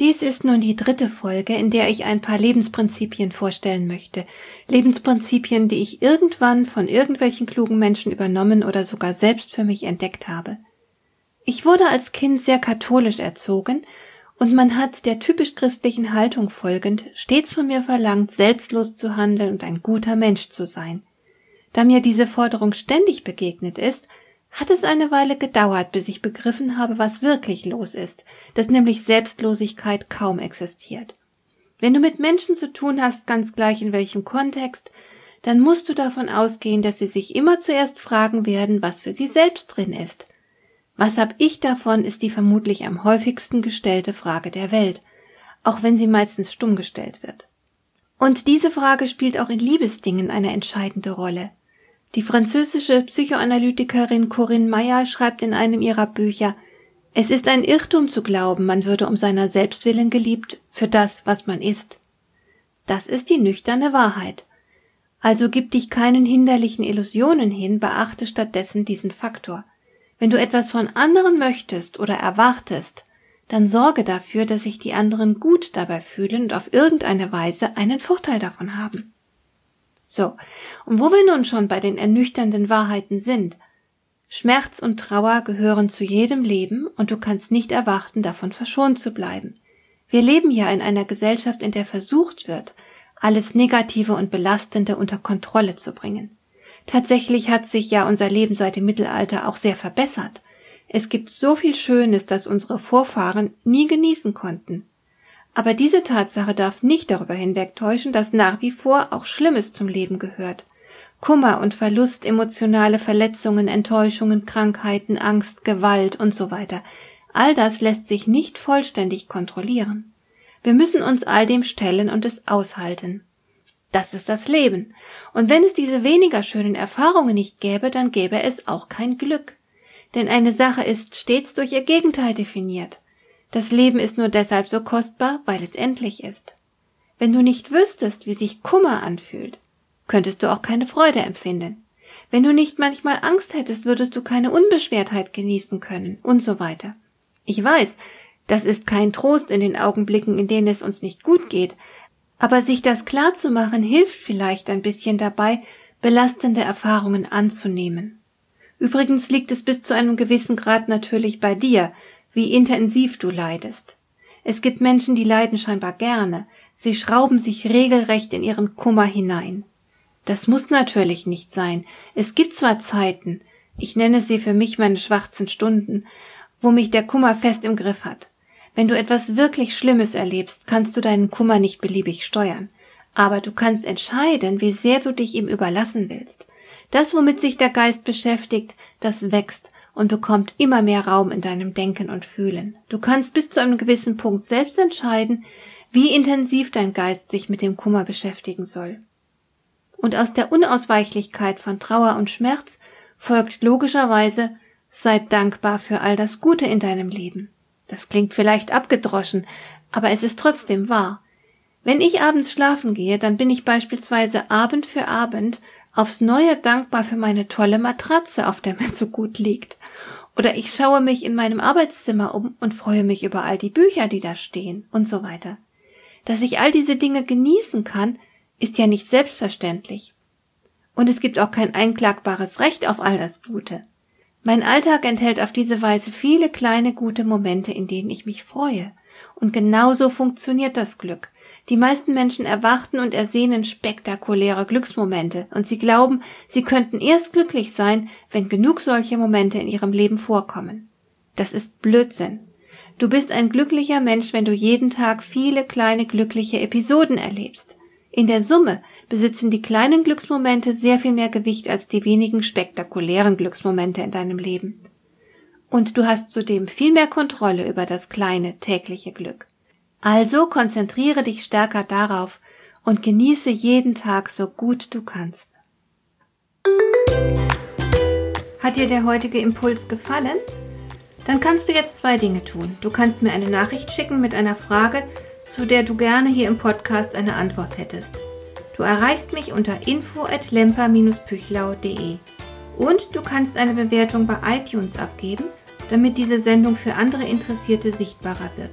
Dies ist nun die dritte Folge, in der ich ein paar Lebensprinzipien vorstellen möchte. Lebensprinzipien, die ich irgendwann von irgendwelchen klugen Menschen übernommen oder sogar selbst für mich entdeckt habe. Ich wurde als Kind sehr katholisch erzogen und man hat der typisch christlichen Haltung folgend stets von mir verlangt, selbstlos zu handeln und ein guter Mensch zu sein. Da mir diese Forderung ständig begegnet ist, hat es eine Weile gedauert, bis ich begriffen habe, was wirklich los ist, dass nämlich Selbstlosigkeit kaum existiert. Wenn du mit Menschen zu tun hast, ganz gleich in welchem Kontext, dann musst du davon ausgehen, dass sie sich immer zuerst fragen werden, was für sie selbst drin ist. Was hab ich davon, ist die vermutlich am häufigsten gestellte Frage der Welt, auch wenn sie meistens stumm gestellt wird. Und diese Frage spielt auch in Liebesdingen eine entscheidende Rolle. Die französische Psychoanalytikerin Corinne Meyer schreibt in einem ihrer Bücher, es ist ein Irrtum zu glauben, man würde um seiner selbst willen geliebt für das, was man ist. Das ist die nüchterne Wahrheit. Also gib dich keinen hinderlichen Illusionen hin, beachte stattdessen diesen Faktor. Wenn du etwas von anderen möchtest oder erwartest, dann sorge dafür, dass sich die anderen gut dabei fühlen und auf irgendeine Weise einen Vorteil davon haben. So, und wo wir nun schon bei den ernüchternden Wahrheiten sind, Schmerz und Trauer gehören zu jedem Leben und du kannst nicht erwarten, davon verschont zu bleiben. Wir leben ja in einer Gesellschaft, in der versucht wird, alles Negative und Belastende unter Kontrolle zu bringen. Tatsächlich hat sich ja unser Leben seit dem Mittelalter auch sehr verbessert. Es gibt so viel Schönes, das unsere Vorfahren nie genießen konnten. Aber diese Tatsache darf nicht darüber hinwegtäuschen, dass nach wie vor auch Schlimmes zum Leben gehört. Kummer und Verlust, emotionale Verletzungen, Enttäuschungen, Krankheiten, Angst, Gewalt und so weiter. All das lässt sich nicht vollständig kontrollieren. Wir müssen uns all dem stellen und es aushalten. Das ist das Leben. Und wenn es diese weniger schönen Erfahrungen nicht gäbe, dann gäbe es auch kein Glück. Denn eine Sache ist stets durch ihr Gegenteil definiert. Das Leben ist nur deshalb so kostbar, weil es endlich ist. Wenn du nicht wüsstest, wie sich Kummer anfühlt, könntest du auch keine Freude empfinden. Wenn du nicht manchmal Angst hättest, würdest du keine Unbeschwertheit genießen können und so weiter. Ich weiß, das ist kein Trost in den Augenblicken, in denen es uns nicht gut geht, aber sich das klar zu machen hilft vielleicht ein bisschen dabei, belastende Erfahrungen anzunehmen. Übrigens liegt es bis zu einem gewissen Grad natürlich bei dir, wie intensiv du leidest. Es gibt Menschen, die leiden scheinbar gerne. Sie schrauben sich regelrecht in ihren Kummer hinein. Das muss natürlich nicht sein. Es gibt zwar Zeiten, ich nenne sie für mich meine schwarzen Stunden, wo mich der Kummer fest im Griff hat. Wenn du etwas wirklich Schlimmes erlebst, kannst du deinen Kummer nicht beliebig steuern. Aber du kannst entscheiden, wie sehr du dich ihm überlassen willst. Das, womit sich der Geist beschäftigt, das wächst und bekommt immer mehr Raum in deinem Denken und Fühlen. Du kannst bis zu einem gewissen Punkt selbst entscheiden, wie intensiv dein Geist sich mit dem Kummer beschäftigen soll. Und aus der Unausweichlichkeit von Trauer und Schmerz folgt logischerweise, sei dankbar für all das Gute in deinem Leben. Das klingt vielleicht abgedroschen, aber es ist trotzdem wahr. Wenn ich abends schlafen gehe, dann bin ich beispielsweise Abend für Abend aufs neue dankbar für meine tolle Matratze, auf der mir so gut liegt. Oder ich schaue mich in meinem Arbeitszimmer um und freue mich über all die Bücher, die da stehen und so weiter. Dass ich all diese Dinge genießen kann, ist ja nicht selbstverständlich. Und es gibt auch kein einklagbares Recht auf all das Gute. Mein Alltag enthält auf diese Weise viele kleine gute Momente, in denen ich mich freue. Und genauso funktioniert das Glück. Die meisten Menschen erwarten und ersehnen spektakuläre Glücksmomente, und sie glauben, sie könnten erst glücklich sein, wenn genug solche Momente in ihrem Leben vorkommen. Das ist Blödsinn. Du bist ein glücklicher Mensch, wenn du jeden Tag viele kleine glückliche Episoden erlebst. In der Summe besitzen die kleinen Glücksmomente sehr viel mehr Gewicht als die wenigen spektakulären Glücksmomente in deinem Leben. Und du hast zudem viel mehr Kontrolle über das kleine tägliche Glück. Also konzentriere dich stärker darauf und genieße jeden Tag so gut du kannst. Hat dir der heutige Impuls gefallen? Dann kannst du jetzt zwei Dinge tun. Du kannst mir eine Nachricht schicken mit einer Frage, zu der du gerne hier im Podcast eine Antwort hättest. Du erreichst mich unter info@lemper-püchlau.de. Und du kannst eine Bewertung bei iTunes abgeben, damit diese Sendung für andere Interessierte sichtbarer wird.